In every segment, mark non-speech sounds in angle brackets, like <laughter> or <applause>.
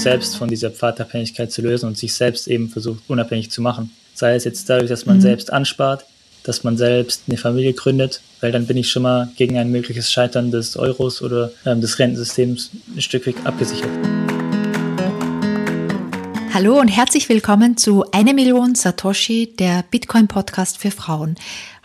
selbst von dieser Pfadabhängigkeit zu lösen und sich selbst eben versucht, unabhängig zu machen. Sei es jetzt dadurch, dass man mhm. selbst anspart, dass man selbst eine Familie gründet, weil dann bin ich schon mal gegen ein mögliches Scheitern des Euros oder ähm, des Rentensystems ein Stück weit abgesichert. Hallo und herzlich willkommen zu Eine Million Satoshi, der Bitcoin-Podcast für Frauen.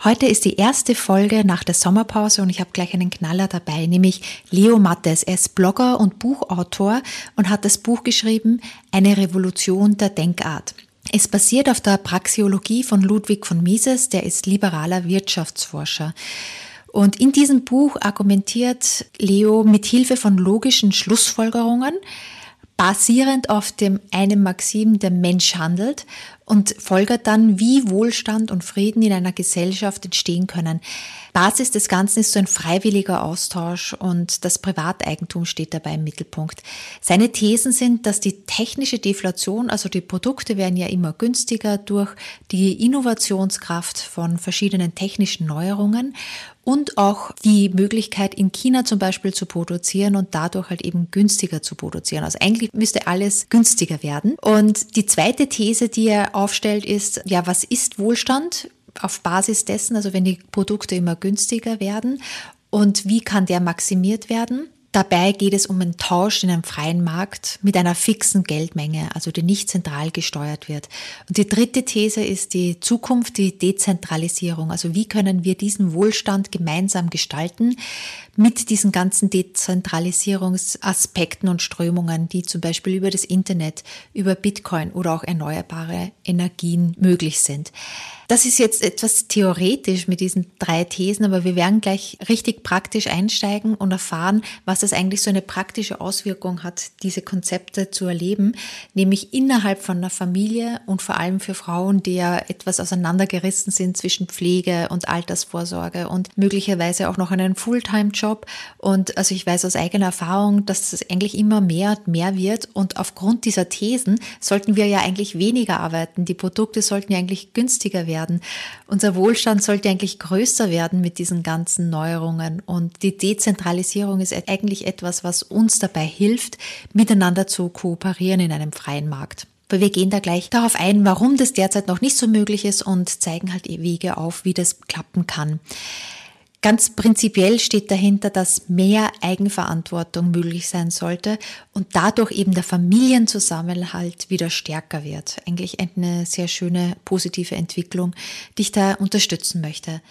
Heute ist die erste Folge nach der Sommerpause und ich habe gleich einen Knaller dabei, nämlich Leo Mattes. Er ist Blogger und Buchautor und hat das Buch geschrieben Eine Revolution der Denkart. Es basiert auf der Praxiologie von Ludwig von Mises, der ist liberaler Wirtschaftsforscher. Und in diesem Buch argumentiert Leo mit Hilfe von logischen Schlussfolgerungen, basierend auf dem einen Maxim, der Mensch handelt und folgert dann, wie Wohlstand und Frieden in einer Gesellschaft entstehen können. Basis des Ganzen ist so ein freiwilliger Austausch und das Privateigentum steht dabei im Mittelpunkt. Seine Thesen sind, dass die technische Deflation, also die Produkte werden ja immer günstiger durch die Innovationskraft von verschiedenen technischen Neuerungen und auch die Möglichkeit in China zum Beispiel zu produzieren und dadurch halt eben günstiger zu produzieren. Also eigentlich müsste alles günstiger werden. Und die zweite These, die er aufstellt, ist, ja, was ist Wohlstand? Auf Basis dessen, also wenn die Produkte immer günstiger werden und wie kann der maximiert werden? Dabei geht es um einen Tausch in einem freien Markt mit einer fixen Geldmenge, also die nicht zentral gesteuert wird. Und die dritte These ist die Zukunft, die Dezentralisierung. Also wie können wir diesen Wohlstand gemeinsam gestalten mit diesen ganzen Dezentralisierungsaspekten und Strömungen, die zum Beispiel über das Internet, über Bitcoin oder auch erneuerbare Energien möglich sind. Das ist jetzt etwas theoretisch mit diesen drei Thesen, aber wir werden gleich richtig praktisch einsteigen und erfahren, was das eigentlich so eine praktische Auswirkung hat, diese Konzepte zu erleben, nämlich innerhalb von einer Familie und vor allem für Frauen, die ja etwas auseinandergerissen sind zwischen Pflege und Altersvorsorge und möglicherweise auch noch einen Fulltime-Job. Und also ich weiß aus eigener Erfahrung, dass es eigentlich immer mehr und mehr wird und aufgrund dieser Thesen sollten wir ja eigentlich weniger arbeiten. Die Produkte sollten ja eigentlich günstiger werden werden. Unser Wohlstand sollte eigentlich größer werden mit diesen ganzen Neuerungen. Und die Dezentralisierung ist eigentlich etwas, was uns dabei hilft, miteinander zu kooperieren in einem freien Markt. Aber wir gehen da gleich darauf ein, warum das derzeit noch nicht so möglich ist und zeigen halt Wege auf, wie das klappen kann. Ganz prinzipiell steht dahinter, dass mehr Eigenverantwortung möglich sein sollte und dadurch eben der Familienzusammenhalt wieder stärker wird. Eigentlich eine sehr schöne positive Entwicklung, die ich da unterstützen möchte.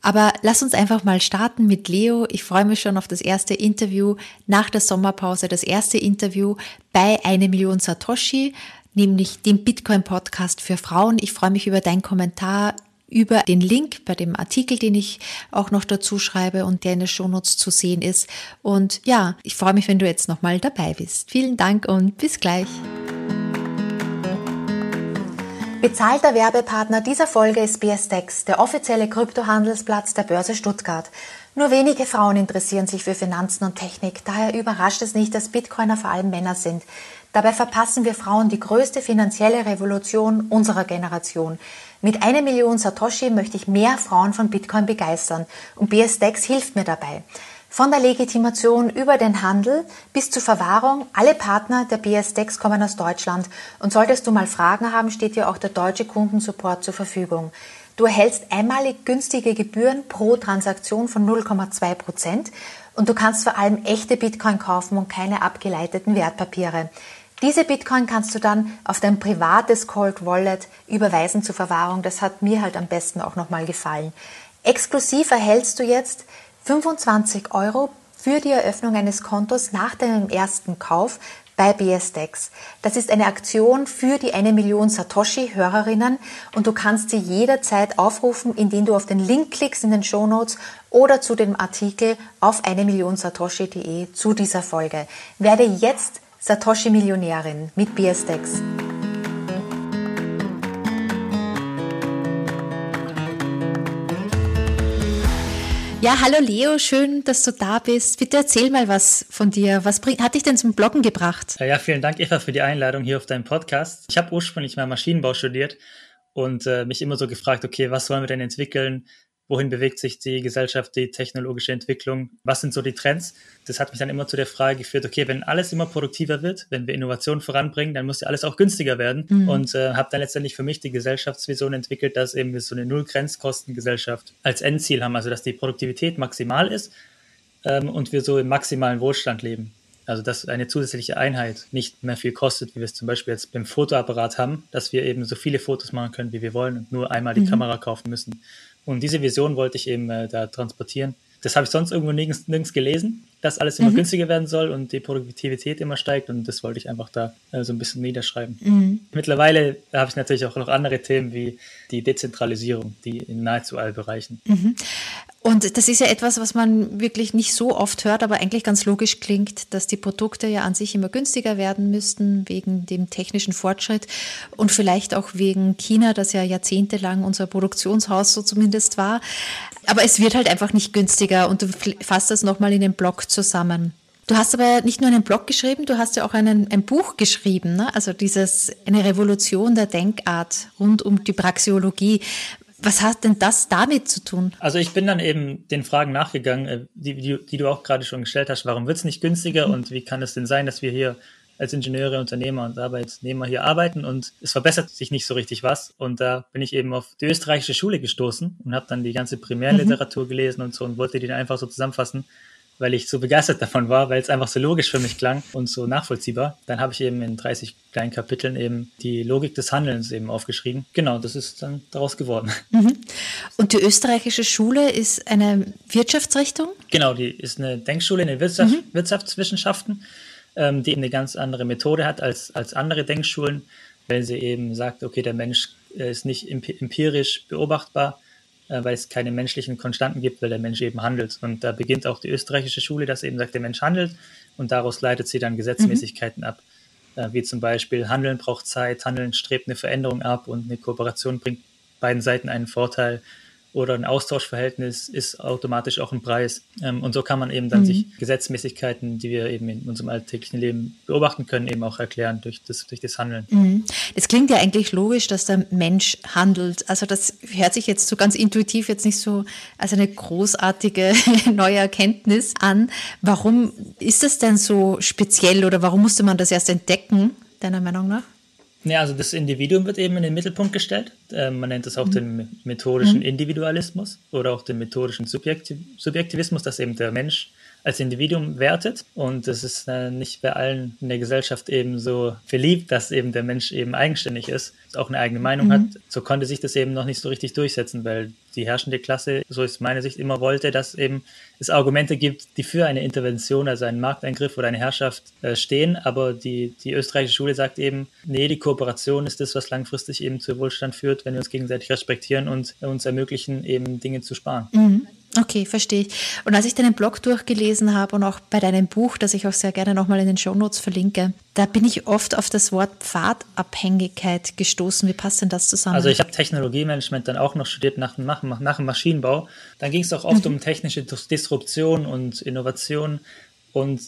Aber lass uns einfach mal starten mit Leo. Ich freue mich schon auf das erste Interview nach der Sommerpause, das erste Interview bei eine Million Satoshi, nämlich dem Bitcoin Podcast für Frauen. Ich freue mich über deinen Kommentar über den Link bei dem Artikel, den ich auch noch dazu schreibe und der in den Shownotes zu sehen ist. Und ja, ich freue mich, wenn du jetzt nochmal dabei bist. Vielen Dank und bis gleich. Bezahlter Werbepartner dieser Folge ist BSDEX, der offizielle Kryptohandelsplatz der Börse Stuttgart. Nur wenige Frauen interessieren sich für Finanzen und Technik, daher überrascht es nicht, dass Bitcoiner vor allem Männer sind. Dabei verpassen wir Frauen die größte finanzielle Revolution unserer Generation. Mit einer Million Satoshi möchte ich mehr Frauen von Bitcoin begeistern und BSDEX hilft mir dabei. Von der Legitimation über den Handel bis zur Verwahrung, alle Partner der BSDEX kommen aus Deutschland und solltest du mal Fragen haben, steht dir auch der deutsche Kundensupport zur Verfügung. Du erhältst einmalig günstige Gebühren pro Transaktion von 0,2 Prozent und du kannst vor allem echte Bitcoin kaufen und keine abgeleiteten Wertpapiere. Diese Bitcoin kannst du dann auf dein privates Cold Wallet überweisen zur Verwahrung. Das hat mir halt am besten auch nochmal gefallen. Exklusiv erhältst du jetzt 25 Euro für die Eröffnung eines Kontos nach deinem ersten Kauf bei BSDEX. Das ist eine Aktion für die eine Million Satoshi-Hörerinnen und du kannst sie jederzeit aufrufen, indem du auf den Link klickst in den Show Notes oder zu dem Artikel auf eine Million Satoshi.de zu dieser Folge. Werde jetzt Satoshi Millionärin mit BSDEX. Ja, hallo Leo, schön, dass du da bist. Bitte erzähl mal was von dir. Was bring, hat dich denn zum Bloggen gebracht? Ja, vielen Dank, Eva, für die Einladung hier auf deinem Podcast. Ich habe ursprünglich mal Maschinenbau studiert und äh, mich immer so gefragt, okay, was wollen wir denn entwickeln? Wohin bewegt sich die Gesellschaft, die technologische Entwicklung, was sind so die Trends. Das hat mich dann immer zu der Frage geführt, okay, wenn alles immer produktiver wird, wenn wir Innovationen voranbringen, dann muss ja alles auch günstiger werden. Mhm. Und äh, habe dann letztendlich für mich die Gesellschaftsvision entwickelt, dass eben wir so eine Null-Grenzkostengesellschaft als Endziel haben, also dass die Produktivität maximal ist ähm, und wir so im maximalen Wohlstand leben. Also dass eine zusätzliche Einheit nicht mehr viel kostet, wie wir es zum Beispiel jetzt beim Fotoapparat haben, dass wir eben so viele Fotos machen können, wie wir wollen und nur einmal die mhm. Kamera kaufen müssen. Und diese Vision wollte ich eben äh, da transportieren. Das habe ich sonst irgendwo nirgends, nirgends gelesen, dass alles immer mhm. günstiger werden soll und die Produktivität immer steigt. Und das wollte ich einfach da äh, so ein bisschen niederschreiben. Mhm. Mittlerweile habe ich natürlich auch noch andere Themen wie die Dezentralisierung, die in nahezu allen Bereichen. Mhm. Und das ist ja etwas, was man wirklich nicht so oft hört, aber eigentlich ganz logisch klingt, dass die Produkte ja an sich immer günstiger werden müssten wegen dem technischen Fortschritt und vielleicht auch wegen China, das ja jahrzehntelang unser Produktionshaus so zumindest war. Aber es wird halt einfach nicht günstiger und du fasst das nochmal in den Blog zusammen. Du hast aber nicht nur einen Blog geschrieben, du hast ja auch einen, ein Buch geschrieben, ne? also dieses eine Revolution der Denkart rund um die Praxiologie. Was hat denn das damit zu tun? Also ich bin dann eben den Fragen nachgegangen, äh, die, die, die du auch gerade schon gestellt hast. Warum wird es nicht günstiger mhm. und wie kann es denn sein, dass wir hier als Ingenieure, Unternehmer und Arbeitnehmer hier arbeiten und es verbessert sich nicht so richtig was. Und da bin ich eben auf die österreichische Schule gestoßen und habe dann die ganze Primärliteratur mhm. gelesen und so und wollte die dann einfach so zusammenfassen weil ich so begeistert davon war, weil es einfach so logisch für mich klang und so nachvollziehbar. Dann habe ich eben in 30 kleinen Kapiteln eben die Logik des Handelns eben aufgeschrieben. Genau, das ist dann daraus geworden. <laughs> Mhm. Und die österreichische Schule ist eine Wirtschaftsrichtung? Genau, die ist eine Denkschule in den Wirtschaft, mhm. Wirtschaftswissenschaften, ähm, die eine ganz andere Methode hat als, als andere Denkschulen, weil sie eben sagt, okay, der Mensch äh, ist nicht empirisch beobachtbar, weil es keine menschlichen Konstanten gibt, weil der Mensch eben handelt. Und da beginnt auch die österreichische Schule, dass eben sagt, der Mensch handelt und daraus leitet sie dann Gesetzmäßigkeiten mhm. ab. Äh, wie zum Beispiel Handeln braucht Zeit, Handeln strebt eine Veränderung ab und eine Kooperation bringt beiden Seiten einen Vorteil oder ein Austauschverhältnis ist automatisch auch ein Preis. Ähm, und so kann man eben dann mhm. sich Gesetzmäßigkeiten, die wir eben in unserem alltäglichen Leben beobachten können, eben auch erklären durch das, durch das Handeln. Mhm. Das klingt ja eigentlich logisch, dass der Mensch handelt. Also das hört sich jetzt so ganz intuitiv jetzt nicht so als eine großartige <laughs> neue Erkenntnis an. Warum ist das denn so speziell oder warum musste man das erst entdecken, deiner Meinung nach? Ja, also das Individuum wird eben in den Mittelpunkt gestellt. Äh, man nennt das auch mhm. den methodischen mhm. Individualismus oder auch den methodischen Subjektiv Subjektivismus, dass eben der Mensch als Individuum wertet. Und es ist äh, nicht bei allen in der Gesellschaft eben so verliebt, dass eben der Mensch eben eigenständig ist, auch eine eigene Meinung mhm. hat. So konnte sich das eben noch nicht so richtig durchsetzen, weil die herrschende Klasse, so ist meine Sicht, immer wollte, dass eben es Argumente gibt, die für eine Intervention, also einen Markteingriff oder eine Herrschaft äh, stehen. Aber die, die österreichische Schule sagt eben, nee, die Kooperation ist das, was langfristig eben zu Wohlstand führt, wenn wir uns gegenseitig respektieren und uns ermöglichen, eben Dinge zu sparen. Mhm. Okay, verstehe ich. Und als ich deinen Blog durchgelesen habe und auch bei deinem Buch, das ich auch sehr gerne nochmal in den Shownotes verlinke, da bin ich oft auf das Wort Pfadabhängigkeit gestoßen. Wie passt denn das zusammen? Also ich habe Technologiemanagement dann auch noch studiert nach, nach, nach dem Maschinenbau. Dann ging es auch oft mhm. um technische Disruption und Innovation und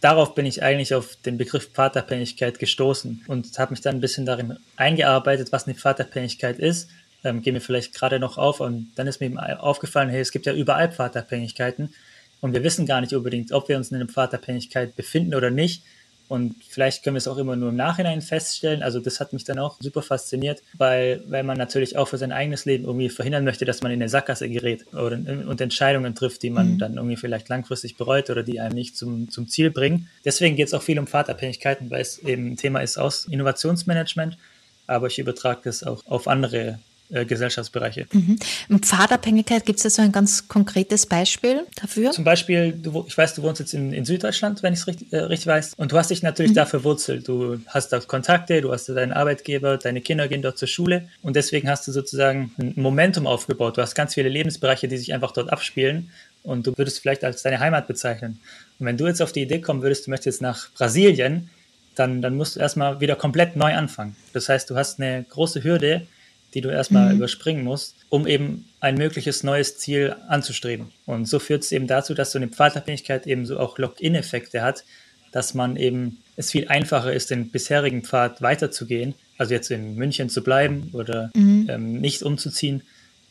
darauf bin ich eigentlich auf den Begriff Pfadabhängigkeit gestoßen und habe mich dann ein bisschen darin eingearbeitet, was eine Pfadabhängigkeit ist ähm, gehen wir vielleicht gerade noch auf. Und dann ist mir eben aufgefallen, hey, es gibt ja überall Pfadabhängigkeiten und wir wissen gar nicht unbedingt, ob wir uns in einer Pfadabhängigkeit befinden oder nicht. Und vielleicht können wir es auch immer nur im Nachhinein feststellen. Also das hat mich dann auch super fasziniert, weil, weil man natürlich auch für sein eigenes Leben irgendwie verhindern möchte, dass man in eine Sackgasse gerät oder, und Entscheidungen trifft, die man mhm. dann irgendwie vielleicht langfristig bereut oder die einem nicht zum, zum Ziel bringen. Deswegen geht es auch viel um Pfadabhängigkeiten, weil es eben ein Thema ist aus Innovationsmanagement, aber ich übertrage das auch auf andere äh, Gesellschaftsbereiche. Mhm. Pfadabhängigkeit, gibt es da so ein ganz konkretes Beispiel dafür? Zum Beispiel, du, ich weiß, du wohnst jetzt in, in Süddeutschland, wenn ich es richtig, äh, richtig, weiß, und du hast dich natürlich mhm. da verwurzelt. Du hast da Kontakte, du hast da deinen Arbeitgeber, deine Kinder gehen dort zur Schule und deswegen hast du sozusagen ein Momentum aufgebaut. Du hast ganz viele Lebensbereiche, die sich einfach dort abspielen und du würdest vielleicht als deine Heimat bezeichnen. Und wenn du jetzt auf die Idee kommen würdest, du möchtest nach Brasilien, dann, dann musst du erstmal wieder komplett neu anfangen. Das heißt, du hast eine große Hürde, die du erstmal mhm. überspringen musst, um eben ein mögliches neues Ziel anzustreben. Und so führt es eben dazu, dass so eine Pfadabhängigkeit eben so auch Lock-in-Effekte hat, dass man eben es viel einfacher ist, den bisherigen Pfad weiterzugehen, also jetzt in München zu bleiben oder mhm. ähm, nicht umzuziehen,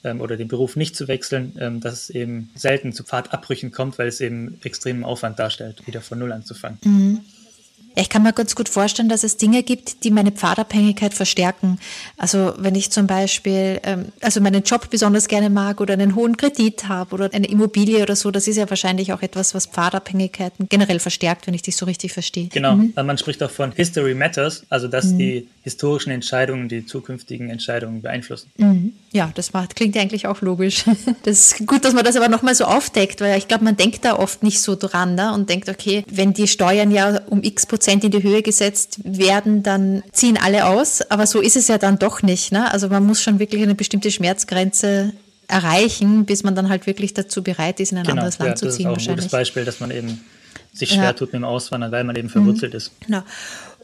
ähm, oder den Beruf nicht zu wechseln, ähm, dass es eben selten zu Pfadabbrüchen kommt, weil es eben extremen Aufwand darstellt, wieder von Null anzufangen. Mhm. Ich kann mir ganz gut vorstellen, dass es Dinge gibt, die meine Pfadabhängigkeit verstärken. Also wenn ich zum Beispiel ähm, also meinen Job besonders gerne mag oder einen hohen Kredit habe oder eine Immobilie oder so, das ist ja wahrscheinlich auch etwas, was Pfadabhängigkeiten generell verstärkt, wenn ich dich so richtig verstehe. Genau, mhm. man spricht auch von History Matters, also dass mhm. die historischen Entscheidungen die zukünftigen Entscheidungen beeinflussen. Mhm. Ja, das macht, klingt eigentlich auch logisch. <laughs> Das ist gut, dass man das aber nochmal so aufdeckt, weil ich glaube, man denkt da oft nicht so dran ne? und denkt, okay, wenn die Steuern ja um x Prozent in die Höhe gesetzt werden, dann ziehen alle aus. Aber so ist es ja dann doch nicht. Ne? Also man muss schon wirklich eine bestimmte Schmerzgrenze erreichen, bis man dann halt wirklich dazu bereit ist, in ein genau, anderes Land ja, zu ziehen. Das ist auch ein gutes Beispiel, dass man eben sich schwer ja. tut mit dem Auswandern, weil man eben verwurzelt mhm. ist. Genau.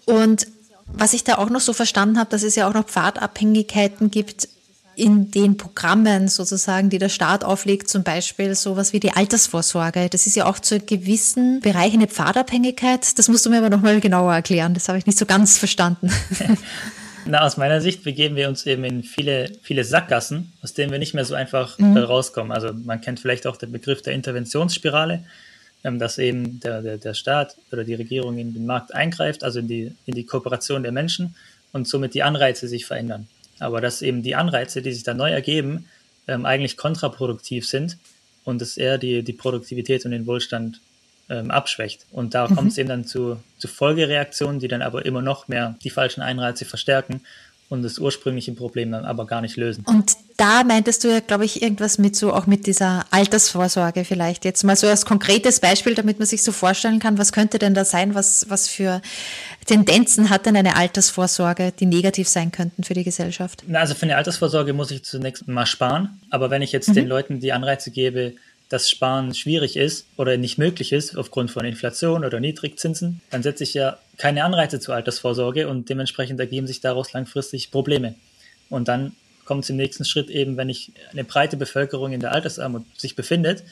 Und was ich da auch noch so verstanden habe, dass es ja auch noch Pfadabhängigkeiten gibt in den Programmen sozusagen, die der Staat auflegt, zum Beispiel sowas wie die Altersvorsorge. Das ist ja auch zu gewissen Bereichen eine Pfadabhängigkeit. Das musst du mir aber nochmal genauer erklären. Das habe ich nicht so ganz verstanden. <laughs> Na, aus meiner Sicht begeben wir uns eben in viele, viele Sackgassen, aus denen wir nicht mehr so einfach mhm. rauskommen. Also man kennt vielleicht auch den Begriff der Interventionsspirale. Ähm, dass eben der, der, der Staat oder die Regierung in den Markt eingreift, also in die, in die Kooperation der Menschen und somit die Anreize sich verändern. Aber dass eben die Anreize, die sich da neu ergeben, ähm, eigentlich kontraproduktiv sind und es eher die, die Produktivität und den Wohlstand ähm, abschwächt. Und da mhm. kommt es eben dann zu, zu Folgereaktionen, die dann aber immer noch mehr die falschen Einreize verstärken und das ursprüngliche Problem dann aber gar nicht lösen. Und da meintest du ja, glaube ich, irgendwas mit so, auch mit dieser Altersvorsorge vielleicht. Jetzt mal so als konkretes Beispiel, damit man sich so vorstellen kann, was könnte denn da sein, was, was für Tendenzen hat denn eine Altersvorsorge, die negativ sein könnten für die Gesellschaft? Na, also für eine Altersvorsorge muss ich zunächst mal sparen. Aber wenn ich jetzt mhm. den Leuten die Anreize gebe, dass Sparen schwierig ist oder nicht möglich ist aufgrund von Inflation oder Niedrigzinsen, dann setze ich ja keine Anreize zur Altersvorsorge und dementsprechend ergeben sich daraus langfristig Probleme. Und dann kommt es im nächsten Schritt eben, wenn ich eine breite Bevölkerung in der Altersarmut sich befindet,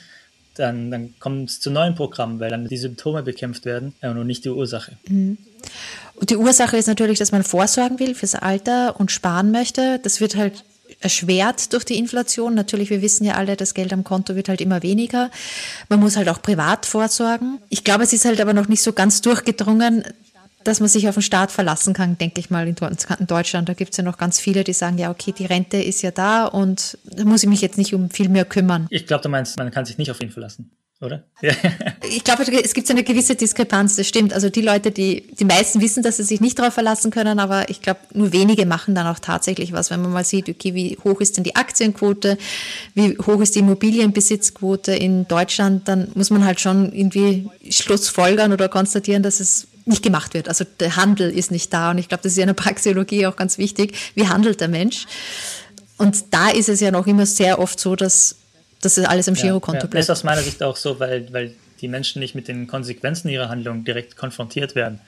dann, dann kommt es zu neuen Programmen, weil dann die Symptome bekämpft werden äh, und nicht die Ursache. Mhm. Und die Ursache ist natürlich, dass man vorsorgen will fürs Alter und sparen möchte. Das wird halt erschwert durch die Inflation. Natürlich, wir wissen ja alle, das Geld am Konto wird halt immer weniger. Man muss halt auch privat vorsorgen. Ich glaube, es ist halt aber noch nicht so ganz durchgedrungen, dass man sich auf den Staat verlassen kann, denke ich mal, in Deutschland. Da gibt es ja noch ganz viele, die sagen, ja, okay, die Rente ist ja da und da muss ich mich jetzt nicht um viel mehr kümmern. Ich glaube, du meinst, man kann sich nicht auf ihn verlassen oder? Ja. Ich glaube, es gibt eine gewisse Diskrepanz, das stimmt. Also die Leute, die, die meisten wissen, dass sie sich nicht darauf verlassen können, aber ich glaube, nur wenige machen dann auch tatsächlich was, wenn man mal sieht, okay, wie hoch ist denn die Aktienquote, wie hoch ist die Immobilienbesitzquote in Deutschland, dann muss man halt schon irgendwie schlussfolgern oder konstatieren, dass es nicht gemacht wird. Also der Handel ist nicht da und ich glaube, das ist ja in der Praxeologie auch ganz wichtig. Wie handelt der Mensch? Und da ist es ja noch immer sehr oft so, dass dass es alles im Girokonto ja, bleibt. Das ist aus meiner Sicht auch so, weil, weil die Menschen nicht mit den Konsequenzen ihrer Handlung direkt konfrontiert werden,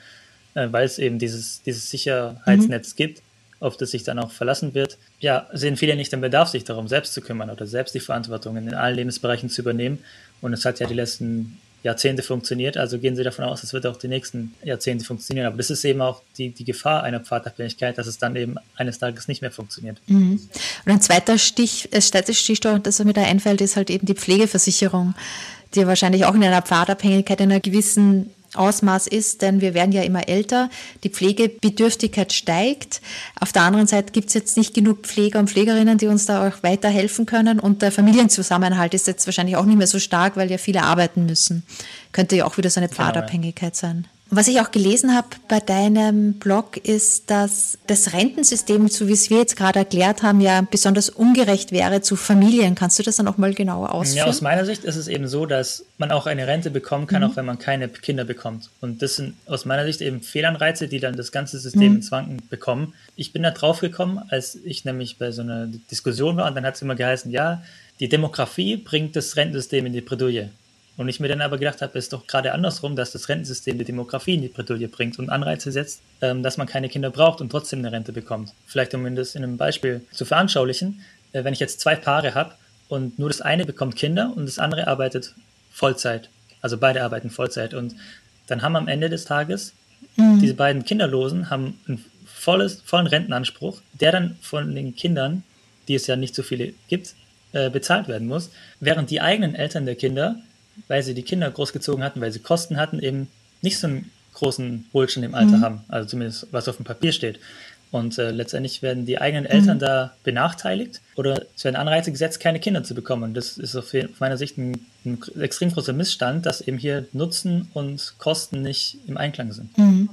äh, weil es eben dieses, dieses Sicherheitsnetz mhm. gibt, auf das sich dann auch verlassen wird. Ja, sehen viele nicht den Bedarf, sich darum selbst zu kümmern oder selbst die Verantwortung in allen Lebensbereichen zu übernehmen. Und es hat ja die letzten Jahrzehnte funktioniert, also gehen Sie davon aus, es wird auch die nächsten Jahrzehnte funktionieren. Aber das ist eben auch die, die Gefahr einer Pfadabhängigkeit, dass es dann eben eines Tages nicht mehr funktioniert. Mhm. Und ein zweiter Stich, äh, Stichwort, das mir da einfällt, ist halt eben die Pflegeversicherung, die wahrscheinlich auch in einer Pfadabhängigkeit in einer gewissen Ausmaß ist, denn wir werden ja immer älter, die Pflegebedürftigkeit steigt. Auf der anderen Seite gibt es jetzt nicht genug Pfleger und Pflegerinnen, die uns da auch weiterhelfen können und der Familienzusammenhalt ist jetzt wahrscheinlich auch nicht mehr so stark, weil ja viele arbeiten müssen. Könnte ja auch wieder so eine Pfadabhängigkeit sein. Was ich auch gelesen habe bei deinem Blog ist, dass das Rentensystem, so wie es wir jetzt gerade erklärt haben, ja besonders ungerecht wäre zu Familien. Kannst du das dann auch mal genauer ausführen? Ja, aus meiner Sicht ist es eben so, dass man auch eine Rente bekommen kann, mhm. auch wenn man keine Kinder bekommt. Und das sind aus meiner Sicht eben Fehlanreize, die dann das ganze System mhm. ins Wanken bekommen. Ich bin da drauf gekommen, als ich nämlich bei so einer Diskussion war und dann hat es immer geheißen, ja, die Demografie bringt das Rentensystem in die Bredouille. Und ich mir dann aber gedacht habe, es ist doch gerade andersrum, dass das Rentensystem die Demografie in die Bredouille bringt und Anreize setzt, ähm, dass man keine Kinder braucht und trotzdem eine Rente bekommt. Vielleicht um das in einem Beispiel zu veranschaulichen, äh, wenn ich jetzt zwei Paare habe und nur das eine bekommt Kinder und das andere arbeitet Vollzeit, also beide arbeiten Vollzeit und dann haben am Ende des Tages mhm. diese beiden Kinderlosen haben einen volles, vollen Rentenanspruch, der dann von den Kindern, die es ja nicht so viele gibt, äh, bezahlt werden muss, während die eigenen Eltern der Kinder, weil sie die Kinder großgezogen hatten, weil sie Kosten hatten, eben nicht so einen großen Wohlstand im Alter mhm. haben, also zumindest was auf dem Papier steht. Und äh, letztendlich werden die eigenen Eltern mhm. da benachteiligt oder es werden Anreize gesetzt, keine Kinder zu bekommen. Und das ist auf meiner Sicht ein, ein, extrem großer Missstand, dass eben hier Nutzen und Kosten nicht im Einklang sind. Mhm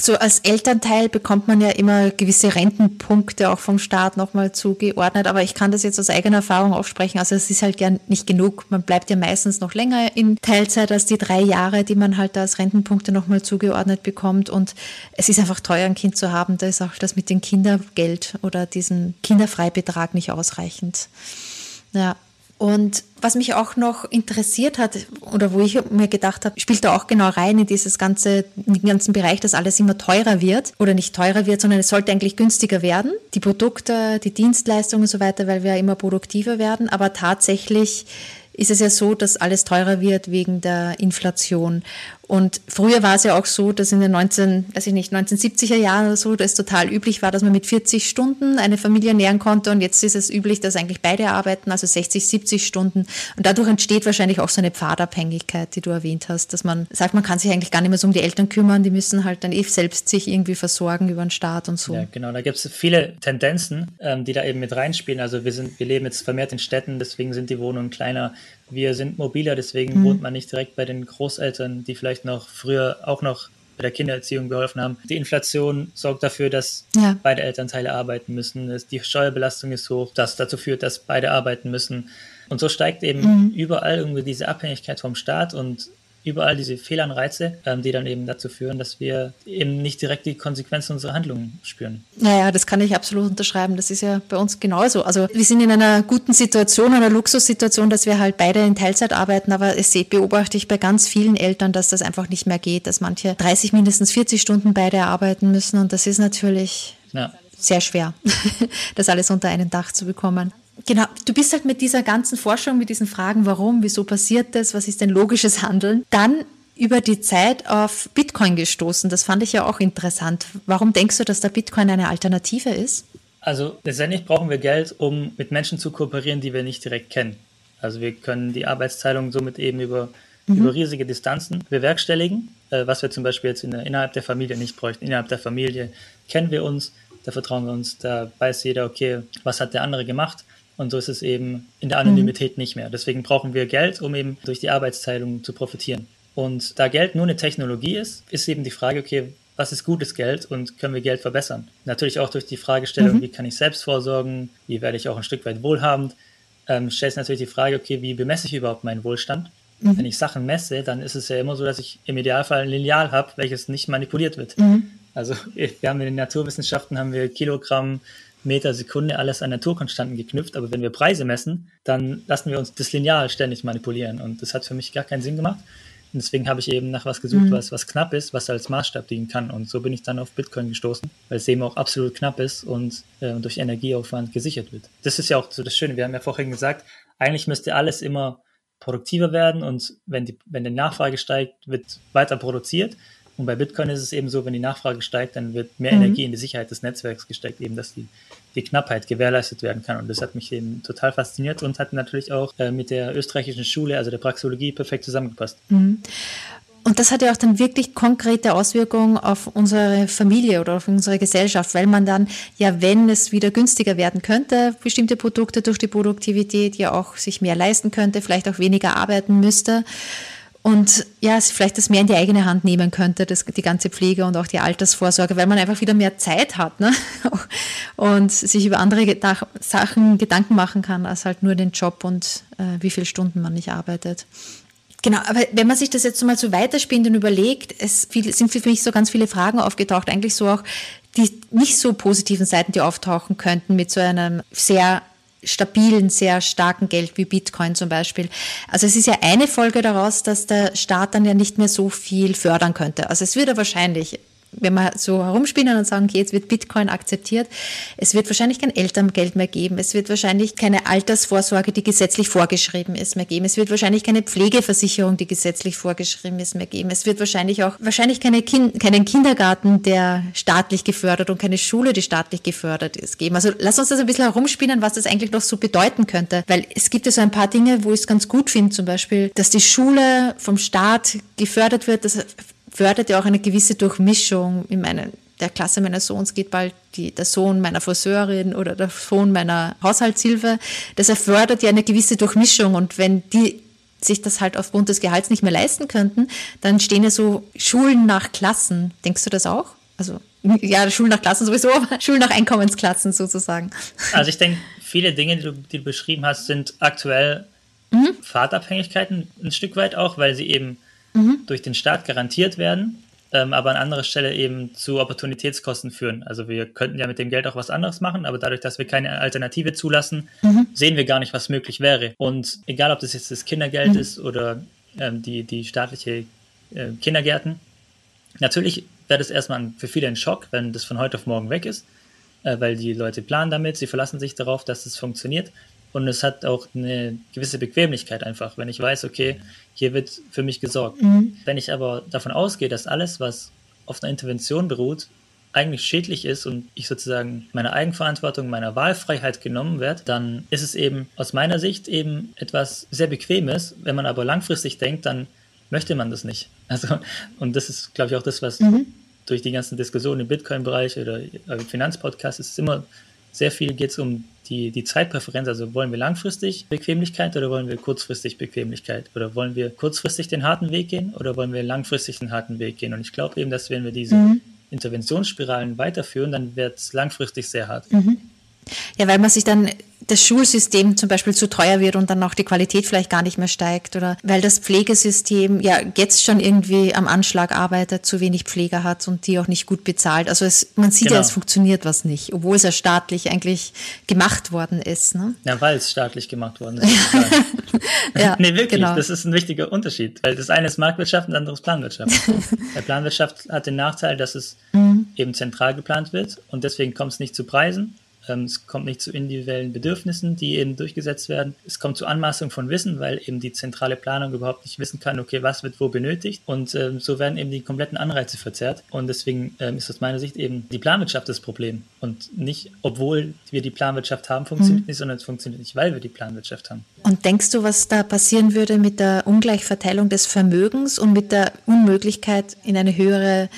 so als Elternteil bekommt man ja immer gewisse Rentenpunkte auch vom Staat nochmal zugeordnet, aber ich kann das jetzt aus eigener Erfahrung aufsprechen. Also es ist halt gern nicht genug. Man bleibt ja meistens noch länger in Teilzeit als die drei Jahre, die man halt als Rentenpunkte nochmal zugeordnet bekommt. Und es ist einfach teuer, ein Kind zu haben. Da ist auch das mit dem Kindergeld oder diesem Kinderfreibetrag nicht ausreichend. Ja. Und was mich auch noch interessiert hat oder wo ich mir gedacht habe, spielt da auch genau rein in dieses ganze, in den ganzen Bereich, dass alles immer teurer wird oder nicht teurer wird, sondern es sollte eigentlich günstiger werden. Die Produkte, die Dienstleistungen und so weiter, weil wir immer produktiver werden. Aber tatsächlich ist es ja so, dass alles teurer wird wegen der Inflation. Und früher war es ja auch so, dass in den 19, weiß ich nicht, 1970er Jahren oder so, dass es total üblich war, dass man mit 40 Stunden eine Familie ernähren konnte. Und jetzt ist es üblich, dass eigentlich beide arbeiten, also 60, 70 Stunden. Und dadurch entsteht wahrscheinlich auch so eine Pfadabhängigkeit, die du erwähnt hast, dass man sagt, man kann sich eigentlich gar nicht mehr so um die Eltern kümmern, die müssen halt dann eh selbst sich irgendwie versorgen über den Staat und so. Ja, genau. Da gibt es viele Tendenzen, ähm, die da eben mit reinspielen. Also wir sind, wir leben jetzt vermehrt in Städten, deswegen sind die Wohnungen kleiner. Wir sind mobiler, deswegen mhm. wohnt man nicht direkt bei den Großeltern, die vielleicht noch früher auch noch bei der Kindererziehung geholfen haben. Die Inflation sorgt dafür, dass ja. beide Elternteile arbeiten müssen. Die Steuerbelastung ist hoch, das dazu führt, dass beide arbeiten müssen. Und so steigt eben mhm. überall irgendwie diese Abhängigkeit vom Staat und überall diese Fehlanreize, ähm, die dann eben dazu führen, dass wir eben nicht direkt die Konsequenzen unserer Handlungen spüren. Naja, das kann ich absolut unterschreiben. Das ist ja bei uns genauso. Also wir sind in einer guten Situation, einer Luxussituation, dass wir halt beide in Teilzeit arbeiten, aber es beobachte ich bei ganz vielen Eltern, dass das einfach nicht mehr geht, dass manche 30, mindestens 40 Stunden beide arbeiten müssen und das ist natürlich ja. sehr schwer, <laughs> das alles unter einem Dach zu bekommen. Genau, du bist halt mit dieser ganzen Forschung, mit diesen Fragen, warum, wieso passiert das, was ist denn logisches Handeln, dann über die Zeit auf Bitcoin gestoßen. Das fand ich ja auch interessant. Warum denkst du, dass der Bitcoin eine Alternative ist? Also letztendlich brauchen wir Geld, um mit Menschen zu kooperieren, die wir nicht direkt kennen. Also wir können die Arbeitsteilung somit eben über, mhm. über riesige Distanzen bewerkstelligen, äh, was wir zum Beispiel jetzt in der, innerhalb der Familie nicht bräuchten. Innerhalb der Familie kennen wir uns, da vertrauen wir uns, da weiß jeder, okay, was hat der andere gemacht und so ist es eben in der Anonymität mhm. nicht mehr. Deswegen brauchen wir Geld, um eben durch die Arbeitsteilung zu profitieren. Und da Geld nur eine Technologie ist, ist eben die Frage, okay, was ist gutes Geld und können wir Geld verbessern? Natürlich auch durch die Fragestellung, mhm. wie kann ich selbst vorsorgen, wie werde ich auch ein Stück weit wohlhabend, ähm, stellt natürlich die Frage, okay, wie bemesse ich überhaupt meinen Wohlstand? Mhm. Wenn ich Sachen messe, dann ist es ja immer so, dass ich im Idealfall ein Lineal habe, welches nicht manipuliert wird. Mhm. Also <laughs> wir haben in den Naturwissenschaften haben wir Kilogramm Meter Sekunde alles an Naturkonstanten geknüpft, aber wenn wir Preise messen, dann lassen wir uns das Lineal ständig manipulieren und das hat für mich gar keinen Sinn gemacht. Und deswegen habe ich eben nach was gesucht, mhm. was, was knapp ist, was als Maßstab dienen kann. Und so bin ich dann auf Bitcoin gestoßen, weil es eben auch absolut knapp ist und äh, durch Energieaufwand gesichert wird. Das ist ja auch so das Schöne. Wir haben ja vorhin gesagt, eigentlich müsste alles immer produktiver werden und wenn die, wenn die Nachfrage steigt, wird weiter produziert. Und bei Bitcoin ist es eben so, wenn die Nachfrage steigt, dann wird mehr mhm. Energie in die Sicherheit des Netzwerks gesteckt, eben dass die, die Knappheit gewährleistet werden kann. Und das hat mich eben total fasziniert und hat natürlich auch äh, mit der österreichischen Schule, also der Praxologie, perfekt zusammengepasst. Mhm. Und das hat ja auch dann wirklich konkrete Auswirkungen auf unsere Familie oder auf unsere Gesellschaft, weil man dann ja, wenn es wieder günstiger werden könnte, bestimmte Produkte durch die Produktivität ja auch sich mehr leisten könnte, vielleicht auch weniger arbeiten müsste und ja, vielleicht das mehr in die eigene Hand nehmen könnte, das, die ganze Pflege und auch die Altersvorsorge, weil man einfach wieder mehr Zeit hat ne? <laughs> und sich über andere Sachen Gedanken machen kann, als halt nur den Job und äh, wie viele Stunden man nicht arbeitet. Genau, aber wenn man sich das jetzt mal so weiterspinnt und überlegt, es sind für mich so ganz viele Fragen aufgetaucht, eigentlich so auch die nicht so positiven Seiten, die auftauchen könnten mit so einem sehr stabilen, sehr starken Geld wie Bitcoin zum Beispiel. Also es ist ja eine Folge daraus, dass der Staat dann ja nicht mehr so viel fördern könnte. Also es würde wahrscheinlich wenn wir so herumspielen und sagen, okay, jetzt wird Bitcoin akzeptiert, es wird wahrscheinlich kein Elterngeld mehr geben, es wird wahrscheinlich keine Altersvorsorge, die gesetzlich vorgeschrieben ist, mehr geben, es wird wahrscheinlich keine Pflegeversicherung, die gesetzlich vorgeschrieben ist, mehr geben, es wird wahrscheinlich auch wahrscheinlich keine kind, keinen Kindergarten, der staatlich gefördert und keine Schule, die staatlich gefördert ist, geben. Also lass uns das ein bisschen herumspinnen, was das eigentlich noch so bedeuten könnte, weil es gibt ja so ein paar Dinge, wo ich es ganz gut finde, zum Beispiel, dass die Schule vom Staat gefördert wird, das fördert ja auch eine gewisse Durchmischung. In meiner, der Klasse meines Sohns geht bald die, der Sohn meiner Friseurin oder der Sohn meiner Haushaltshilfe. Das erfordert ja eine gewisse Durchmischung und wenn die sich das halt aufgrund des Gehalts nicht mehr leisten könnten, dann stehen ja so Schulen nach Klassen. Denkst du das auch? Also ja, Schulen nach Klassen sowieso, aber <laughs> Schulen nach Einkommensklassen sozusagen. Also ich denke, viele Dinge, die du, die du beschrieben hast, sind aktuell mhm. Fahrtabhängigkeiten ein Stück weit auch, weil sie eben mhm. durch den Staat garantiert werden, ähm, aber an anderer Stelle eben zu Opportunitätskosten führen. Also wir könnten ja mit dem Geld auch was anderes machen, aber dadurch, dass wir keine Alternative zulassen, mhm. sehen wir gar nicht, was möglich wäre. Und egal, ob das jetzt das Kindergeld mhm. ist oder ähm, die, die staatliche äh, Kindergärten, natürlich wäre das erstmal für viele ein Schock, wenn das von heute auf morgen weg ist, äh, weil die Leute planen damit, sie verlassen sich darauf, dass es funktioniert. Und es hat auch eine gewisse Bequemlichkeit einfach, wenn ich weiß, okay, hier wird für mich gesorgt. Mhm. Wenn ich aber davon ausgehe, dass alles, was auf einer Intervention beruht, eigentlich schädlich ist und ich sozusagen meiner Eigenverantwortung, meiner Wahlfreiheit genommen werde, dann ist es eben aus meiner Sicht eben etwas sehr Bequemes. Wenn man aber langfristig denkt, dann möchte man das nicht. <laughs> Also, und das ist, glaube ich, auch das, was mhm. durch die ganzen Diskussionen im Bitcoin-Bereich oder im Finanzpodcast ist immer sehr viel geht es um die, die Zeitpräferenz. Also wollen wir langfristig Bequemlichkeit oder wollen wir kurzfristig Bequemlichkeit? Oder wollen wir kurzfristig den harten Weg gehen oder wollen wir langfristig den harten Weg gehen? Und ich glaube eben, dass wenn wir diese mhm. Interventionsspiralen weiterführen, dann wird es langfristig sehr hart. Mhm. Ja, weil man sich dann das Schulsystem zum Beispiel zu teuer wird und dann auch die Qualität vielleicht gar nicht mehr steigt oder weil das Pflegesystem ja jetzt schon irgendwie am Anschlag arbeitet, zu wenig Pfleger hat und die auch nicht gut bezahlt. Also es, man sieht genau. ja, es funktioniert was nicht, obwohl es ja staatlich eigentlich gemacht worden ist. Ne? Ja, weil es staatlich gemacht worden ist. <laughs> ja, <laughs> nee, wirklich, genau. das ist ein wichtiger Unterschied, weil das eine ist Marktwirtschaft und das andere ist Planwirtschaft. <laughs> Bei Planwirtschaft hat den Nachteil, dass es mhm. eben zentral geplant wird und deswegen kommt es nicht zu Preisen es kommt nicht zu individuellen Bedürfnissen, die eben durchgesetzt werden. Es kommt zu Anmaßung von Wissen, weil eben die zentrale Planung überhaupt nicht wissen kann, okay, was wird wo benötigt. Und ähm, so werden eben die kompletten Anreize verzerrt. Und deswegen ähm, ist aus meiner Sicht eben die Planwirtschaft das Problem. Und nicht, obwohl wir die Planwirtschaft haben, funktioniert mhm. nicht, sondern es funktioniert nicht, weil wir die Planwirtschaft haben. Und denkst du, was da passieren würde mit der Ungleichverteilung des Vermögens und mit der Unmöglichkeit in eine höhere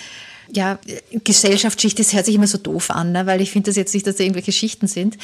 ja, Gesellschaftsschicht, das hört sich immer so doof an, ne? weil ich finde das jetzt nicht, dass da irgendwelche Schichten sind,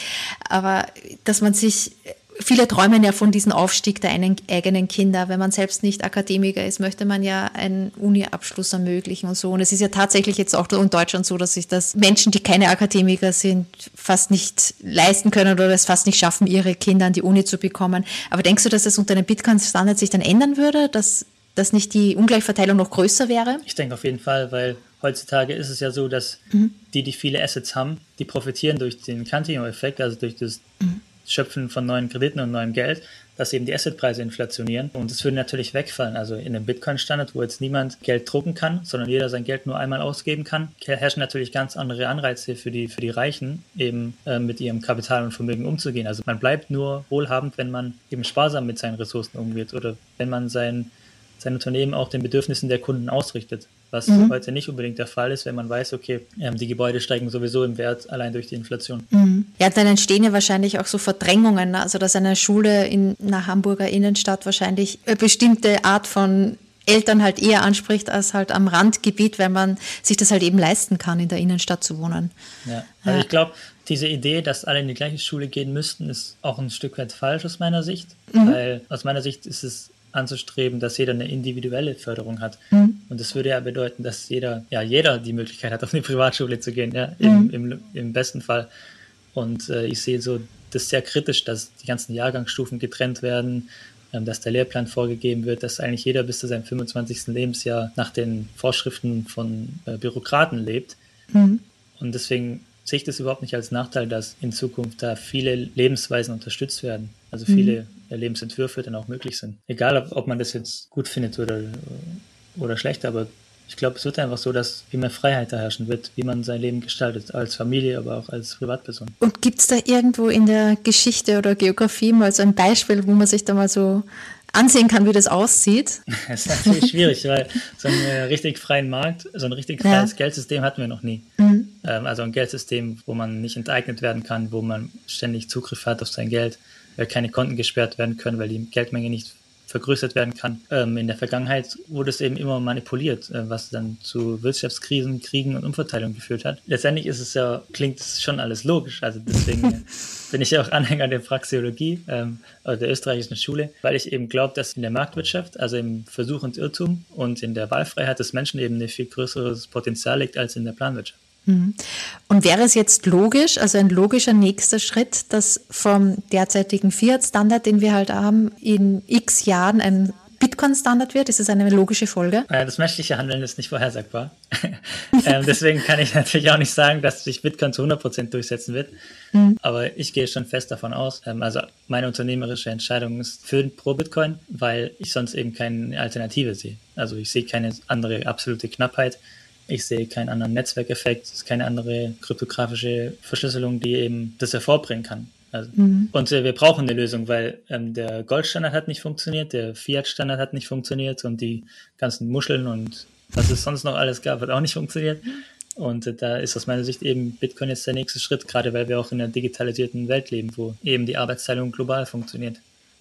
aber dass man sich, viele träumen ja von diesem Aufstieg der eigenen Kinder. Wenn man selbst nicht Akademiker ist, möchte man ja einen Uni-Abschluss ermöglichen und so. Und es ist ja tatsächlich jetzt auch in Deutschland so, dass sich das Menschen, die keine Akademiker sind, fast nicht leisten können oder es fast nicht schaffen, ihre Kinder an die Uni zu bekommen. Aber denkst du, dass es unter den Bitcoin-Standard sich dann ändern würde, dass, dass nicht die Ungleichverteilung noch größer wäre? Ich denke auf jeden Fall, weil heutzutage ist es ja so, dass mhm. die, die viele Assets haben, die profitieren durch den Cantillon-Effekt, also durch das mhm. Schöpfen von neuen Krediten und neuem Geld, dass eben die Assetpreise inflationieren. Und das würde natürlich wegfallen. Also in einem Bitcoin-Standard, wo jetzt niemand Geld drucken kann, sondern jeder sein Geld nur einmal ausgeben kann, herrschen natürlich ganz andere Anreize für die, für die Reichen, eben äh, mit ihrem Kapital und Vermögen umzugehen. Also man bleibt nur wohlhabend, wenn man eben sparsam mit seinen Ressourcen umgeht oder wenn man sein, sein Unternehmen auch den Bedürfnissen der Kunden ausrichtet was mhm. heute nicht unbedingt der Fall ist, wenn man weiß, okay, ähm, die Gebäude steigen sowieso im Wert allein durch die Inflation. Mhm. Ja, dann entstehen ja wahrscheinlich auch so Verdrängungen, ne? also dass eine Schule in einer Hamburger Innenstadt wahrscheinlich eine bestimmte Art von Eltern halt eher anspricht als halt am Randgebiet, weil man sich das halt eben leisten kann, in der Innenstadt zu wohnen. Ja, also ja. ich glaube, diese Idee, dass alle in die gleiche Schule gehen müssten, ist auch ein Stück weit falsch aus meiner Sicht, mhm. weil aus meiner Sicht ist es anzustreben, dass jeder eine individuelle Förderung hat. Mhm. Und das würde ja bedeuten, dass jeder, ja, jeder die Möglichkeit hat, auf eine <laughs> Privatschule zu gehen, ja, im, mhm. im, im besten Fall. Und äh, ich sehe so das sehr kritisch, dass die ganzen Jahrgangsstufen getrennt werden, ähm, dass der Lehrplan vorgegeben wird, dass eigentlich jeder bis zu seinem 25. Lebensjahr nach den Vorschriften von äh, Bürokraten lebt. Mhm. Und deswegen sehe ich das überhaupt nicht als Nachteil, dass in Zukunft da viele Lebensweisen unterstützt werden. Also viele mhm. Lebensentwürfe dann auch möglich sind. Egal, ob, ob, man das jetzt gut findet oder, oder schlecht, aber Ich glaube, es wird einfach so, dass viel mehr Freiheit da herrschen wird, wie man sein Leben gestaltet, als Familie, aber auch als Privatperson. Und gibt es da irgendwo in der Geschichte oder Geografie mal so ein Beispiel, wo man sich da mal so ansehen kann, wie das aussieht? <laughs> Das ist natürlich schwierig, weil so einen äh, richtig freien Markt, so ein richtig freies ja. Geldsystem hatten wir noch nie. Mhm. Ähm, also ein Geldsystem, wo man nicht enteignet werden kann, wo man ständig Zugriff hat auf sein Geld, weil keine Konten gesperrt werden können, weil die Geldmenge nicht vergrößert werden kann. Ähm, in der Vergangenheit wurde es eben immer manipuliert, äh, was dann zu Wirtschaftskrisen, Kriegen und Umverteilung geführt hat. Letztendlich ist es ja, klingt es schon alles logisch. Also deswegen <laughs> bin ich ja auch Anhänger der Praxeologie, ähm, der österreichischen Schule, weil ich eben glaube, dass in der Marktwirtschaft, also im Versuch und Irrtum und in der Wahlfreiheit des Menschen eben ein viel größeres Potenzial liegt als in der Planwirtschaft. Mhm. Und wäre es jetzt logisch, also ein logischer nächster Schritt, dass vom derzeitigen Fiat-Standard, den wir halt haben, in x Jahren ein Bitcoin-Standard wird? Ist das eine logische Folge? Das menschliche Handeln ist nicht vorhersagbar. <laughs> ähm, deswegen kann ich <laughs> natürlich auch nicht sagen, dass sich Bitcoin zu 100% durchsetzen wird. Mhm. Aber ich gehe schon fest davon aus. Ähm, also meine unternehmerische Entscheidung ist für pro Bitcoin, weil ich sonst eben keine Alternative sehe. Also ich sehe keine andere absolute Knappheit. Ich sehe keinen anderen Netzwerkeffekt, keine andere kryptografische Verschlüsselung, die eben das hervorbringen kann. Also, mhm. Und äh, wir brauchen eine Lösung, weil ähm, der Goldstandard hat nicht funktioniert, der Fiat-Standard hat nicht funktioniert und die ganzen Muscheln und was es sonst noch alles gab, hat auch nicht funktioniert. Und äh, da ist aus meiner Sicht eben Bitcoin jetzt der nächste Schritt, gerade weil wir auch in einer digitalisierten Welt leben, wo eben die Arbeitsteilung global funktioniert.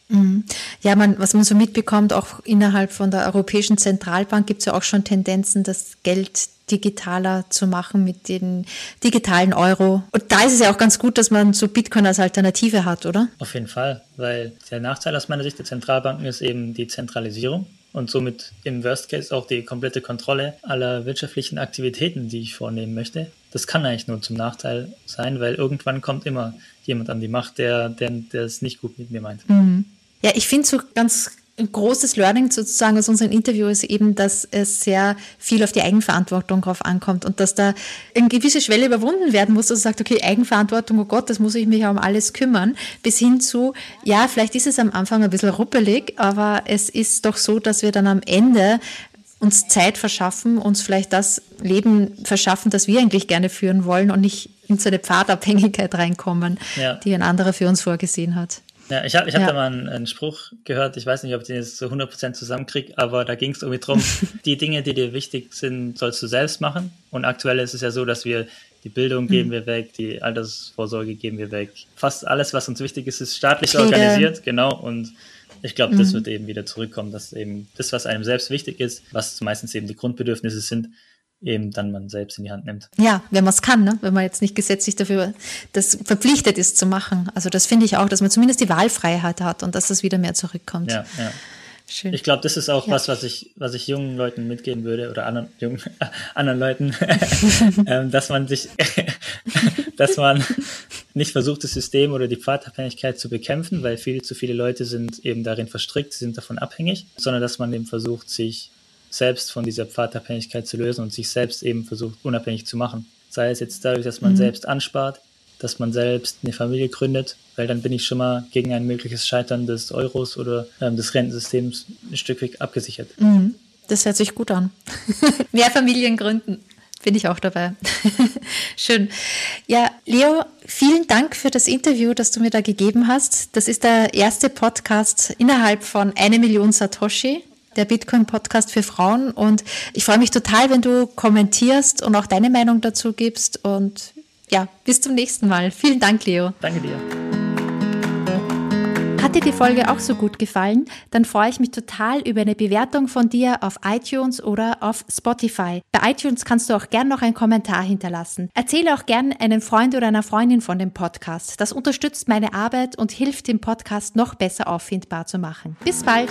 Mhm. Ja, man, was man so mitbekommt, auch innerhalb von der Europäischen Zentralbank gibt es ja auch schon Tendenzen, das Geld digitaler zu machen mit den digitalen Euro. Und da ist es ja auch ganz gut, dass man so Bitcoin als Alternative hat, oder? Auf jeden Fall, weil der Nachteil aus meiner Sicht der Zentralbanken ist eben die Zentralisierung und somit im Worst Case auch die komplette Kontrolle aller wirtschaftlichen Aktivitäten, die ich vornehmen möchte. Das kann eigentlich nur zum Nachteil sein, weil irgendwann kommt immer jemand an die Macht, der, der, der es nicht gut mit mir meint. Mhm. Ja, ich finde so ganz ein großes Learning sozusagen aus unserem Interview ist eben, dass es sehr viel auf die Eigenverantwortung drauf ankommt und dass da eine gewisse Schwelle überwunden werden muss, dass man sagt, okay, Eigenverantwortung, oh Gott, das muss ich mich ja um alles kümmern, bis hin zu, ja, vielleicht ist es am Anfang ein bisschen ruppelig, aber es ist doch so, dass wir dann am Ende uns Zeit verschaffen, uns vielleicht das Leben verschaffen, das wir eigentlich gerne führen wollen und nicht in so eine Pfadabhängigkeit reinkommen, ja. die ein anderer für uns vorgesehen hat. Ja, ich habe ich hab ja. da mal einen, einen, Spruch gehört, ich weiß nicht, ob ich den jetzt zu 100% zusammenkriege, aber da ging es irgendwie drum, <laughs> die Dinge, die dir wichtig sind, sollst du selbst machen. Und aktuell ist es ja so, dass wir die Bildung mhm. geben wir weg, die Altersvorsorge geben wir weg. Fast alles, was uns wichtig ist, ist staatlich Pflege. organisiert, genau. Und ich glaube, das mhm. wird eben wieder zurückkommen, dass eben das, was einem selbst wichtig ist, was meistens eben die Grundbedürfnisse sind, eben dann man selbst in die Hand nimmt. Ja, wenn man es kann, ne? wenn man jetzt nicht gesetzlich dafür das verpflichtet ist zu machen. Also das finde ich auch, dass man zumindest die Wahlfreiheit hat und dass das wieder mehr zurückkommt. Ja, ja. Schön. Ich glaube, das ist auch ja. was, was ich, was ich jungen Leuten mitgeben würde oder anderen, jungen, <laughs> anderen Leuten, <laughs> ähm, dass man sich, <laughs> dass man nicht versucht, das System oder die Pfadabhängigkeit zu bekämpfen, weil viel zu viele Leute sind eben darin verstrickt, sind davon abhängig, sondern dass man eben versucht, sich selbst von dieser Pfadabhängigkeit zu lösen und sich selbst eben versucht, unabhängig zu machen. Sei es jetzt dadurch, dass man mhm. selbst anspart, dass man selbst eine Familie gründet, weil dann bin ich schon mal gegen ein mögliches Scheitern des Euros oder ähm, des Rentensystems ein Stück weit abgesichert. Mhm. Das hört sich gut an. <laughs> Mehr Familien gründen. Bin ich auch dabei. <laughs> Schön. Ja, Leo, vielen Dank für das Interview, das du mir da gegeben hast. Das ist der erste Podcast innerhalb von eine Million Satoshi der Bitcoin-Podcast für Frauen. Und ich freue mich total, wenn du kommentierst und auch deine Meinung dazu gibst. Und ja, bis zum nächsten Mal. Vielen Dank, Leo. Danke dir. Hat dir die Folge auch so gut gefallen? Dann freue ich mich total über eine Bewertung von dir auf iTunes oder auf Spotify. Bei iTunes kannst du auch gern noch einen Kommentar hinterlassen. Erzähle auch gern einem Freund oder einer Freundin von dem Podcast. Das unterstützt meine Arbeit und hilft dem Podcast noch besser auffindbar zu machen. Bis bald!